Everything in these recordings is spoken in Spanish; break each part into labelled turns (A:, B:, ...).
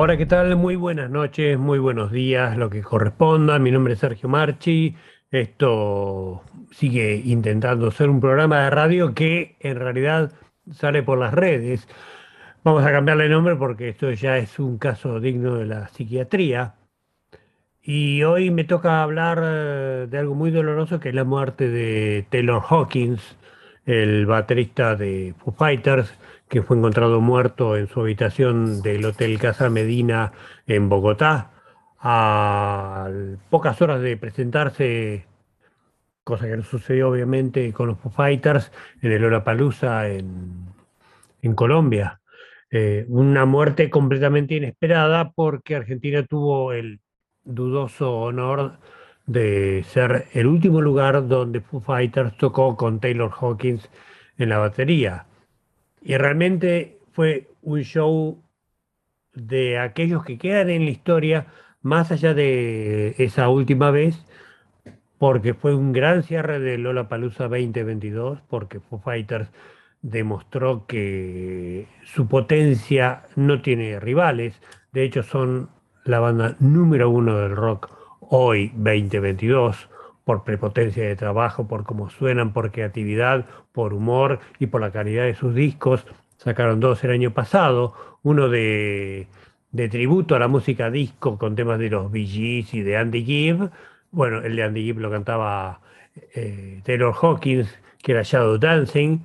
A: Hola, ¿qué tal? Muy buenas noches, muy buenos días, lo que corresponda. Mi nombre es Sergio Marchi. Esto sigue intentando ser un programa de radio que en realidad sale por las redes. Vamos a cambiarle el nombre porque esto ya es un caso digno de la psiquiatría. Y hoy me toca hablar eh, de algo muy doloroso que es la muerte de Taylor Hawkins, el baterista de Foo Fighters, que fue encontrado muerto en su habitación del Hotel Casa Medina en Bogotá, a pocas horas de presentarse, cosa que no sucedió obviamente con los Foo Fighters, en el Olapalooza en, Colombia. Eh, una muerte completamente inesperada porque Argentina tuvo el dudoso honor de ser el último lugar donde Foo Fighters tocó con Taylor Hawkins en la batería. Y realmente fue un show de aquellos que quedan en la historia, más allá de esa última vez, porque fue un gran cierre de Lola Palusa 2022, porque Foo Fighters demostró que su potencia no tiene rivales, de hecho son la banda número uno del rock hoy 2022 por prepotencia de trabajo, por cómo suenan, por creatividad, por humor y por la calidad de sus discos. Sacaron dos el año pasado, uno de, tributo a la música disco con temas de los Bee Gees y de Andy Gibb. Bueno, el de Andy Gibb lo cantaba eh, Taylor Hawkins, que era Shadow Dancing,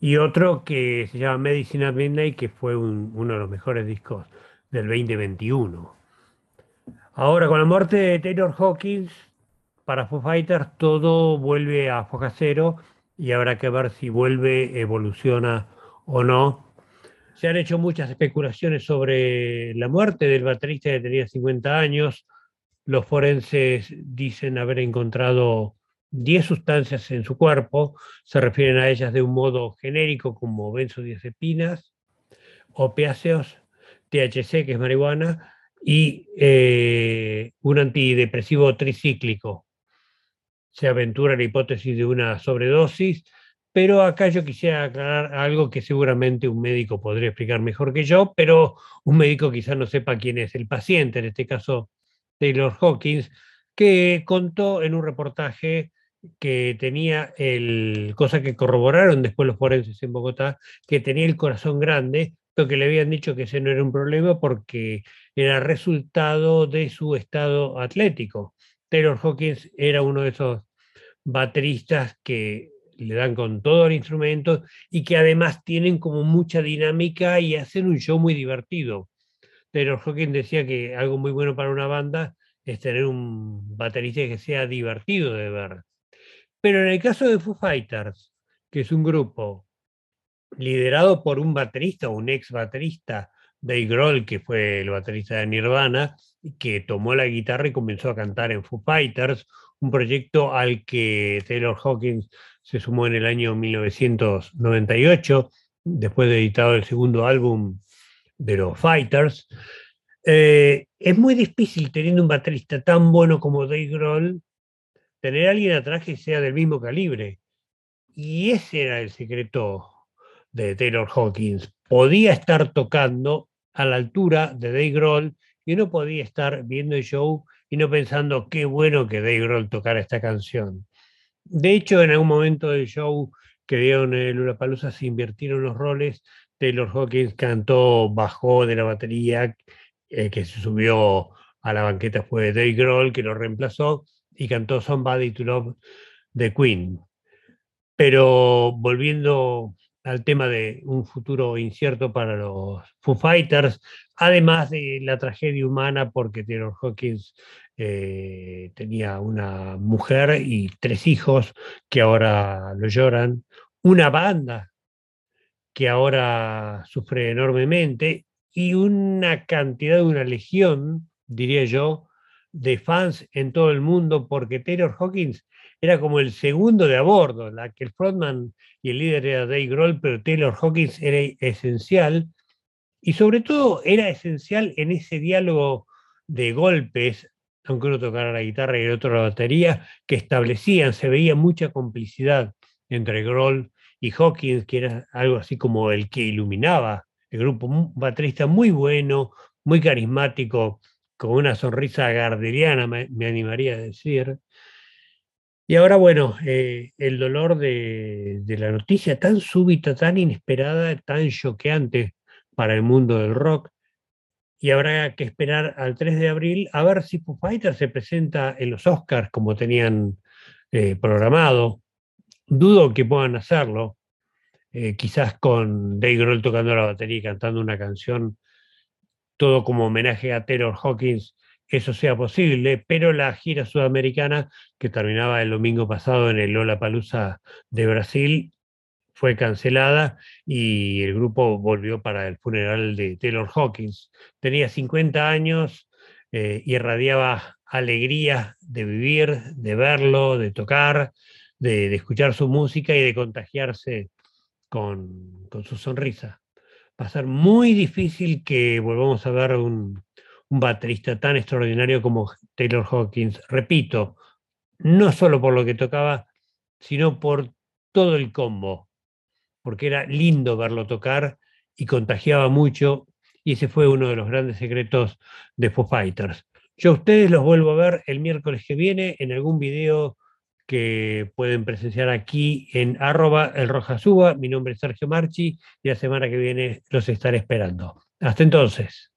A: y otro que se llama Medicine at Midnight, que fue uno de los mejores discos del 2021. Ahora, con la muerte de Taylor Hawkins, para Foo Fighters todo vuelve a foja cero y habrá que ver si vuelve, evoluciona o no. Se han hecho muchas especulaciones sobre la muerte del baterista que tenía 50 años. Los forenses dicen haber encontrado 10 sustancias en su cuerpo, se refieren a ellas de un modo genérico como benzodiazepinas, opiáceos, THC, que es marihuana, y eh, un antidepresivo tricíclico se aventura la hipótesis de una sobredosis, pero acá yo quisiera aclarar algo que seguramente un médico podría explicar mejor que yo, pero un médico quizá no sepa quién es el paciente, en este caso Taylor Hawkins, que contó en un reportaje que tenía el, cosa que corroboraron después los forenses en Bogotá, que tenía el corazón grande, pero que le habían dicho que ese no era un problema porque era resultado de su estado atlético. Taylor Hawkins era uno de esos bateristas que le dan con todo el instrumento y que además tienen como mucha dinámica y hacen un show muy divertido. Taylor Hawkins decía que algo muy bueno para una banda es tener un baterista que sea divertido de ver. Pero en el caso de Foo Fighters, que es un grupo liderado por un baterista, un ex baterista, Dave Grohl, que fue el baterista de Nirvana, que tomó la guitarra y comenzó a cantar en Foo Fighters, un proyecto al que Taylor Hawkins se sumó en el año 1998, después de editado el segundo álbum de los Fighters. Eh, es muy difícil teniendo un baterista tan bueno como Dave Grohl, tener alguien atrás que sea del mismo calibre. Y ese era el secreto de Taylor Hawkins. Podía estar tocando a la altura de Dave Grohl y no podía estar viendo el show y no pensando qué bueno que Dave Grohl tocara esta canción. De hecho, en algún momento del show que dieron en Lulapalooza se invirtieron los roles. Taylor Hawkins cantó, bajó de la batería, eh, que se subió a la banqueta fue Dave Grohl, que lo reemplazó, y cantó Somebody to Love de Queen. Pero volviendo al tema de un futuro incierto para los Foo Fighters, además de la tragedia humana, porque Taylor Hawkins eh, tenía una mujer y tres hijos que ahora lo lloran, una banda que ahora sufre enormemente y una cantidad de una legión, diría yo, de fans en todo el mundo, porque Taylor Hawkins era como el segundo de a la que el frontman y el líder era Dave Grohl, pero Taylor Hawkins era esencial y sobre todo era esencial en ese diálogo de golpes, aunque uno tocara la guitarra y el otro la batería, que establecían, se veía mucha complicidad entre Grohl y Hawkins, que era algo así como el que iluminaba el grupo, un baterista muy bueno, muy carismático, con una sonrisa garderiana, me, animaría a decir. Y ahora, bueno, eh, el dolor de, la noticia tan súbita, tan inesperada, tan choqueante para el mundo del rock. Y habrá que esperar al 3 de abril a ver si Foo Fighters se presenta en los Oscars como tenían eh, programado. Dudo que puedan hacerlo, eh, quizás con Dave Grohl tocando la batería y cantando una canción, todo como homenaje a Taylor Hawkins, eso sea posible, pero la gira sudamericana que terminaba el domingo pasado en el Lola Palusa de Brasil fue cancelada y el grupo volvió para el funeral de Taylor Hawkins. Tenía 50 años, eh, irradiaba alegría de vivir, de verlo, de tocar, de, escuchar su música y de contagiarse con, su sonrisa. Va a ser muy difícil que volvamos a ver un, un baterista tan extraordinario como Taylor Hawkins. Repito, no solo por lo que tocaba, sino por todo el combo, porque era lindo verlo tocar y contagiaba mucho y ese fue uno de los grandes secretos de Foo Fighters. Yo a ustedes los vuelvo a ver el miércoles que viene en algún video que pueden presenciar aquí en arroba el. Mi nombre es Sergio Marchi y la semana que viene los estaré esperando. Hasta entonces.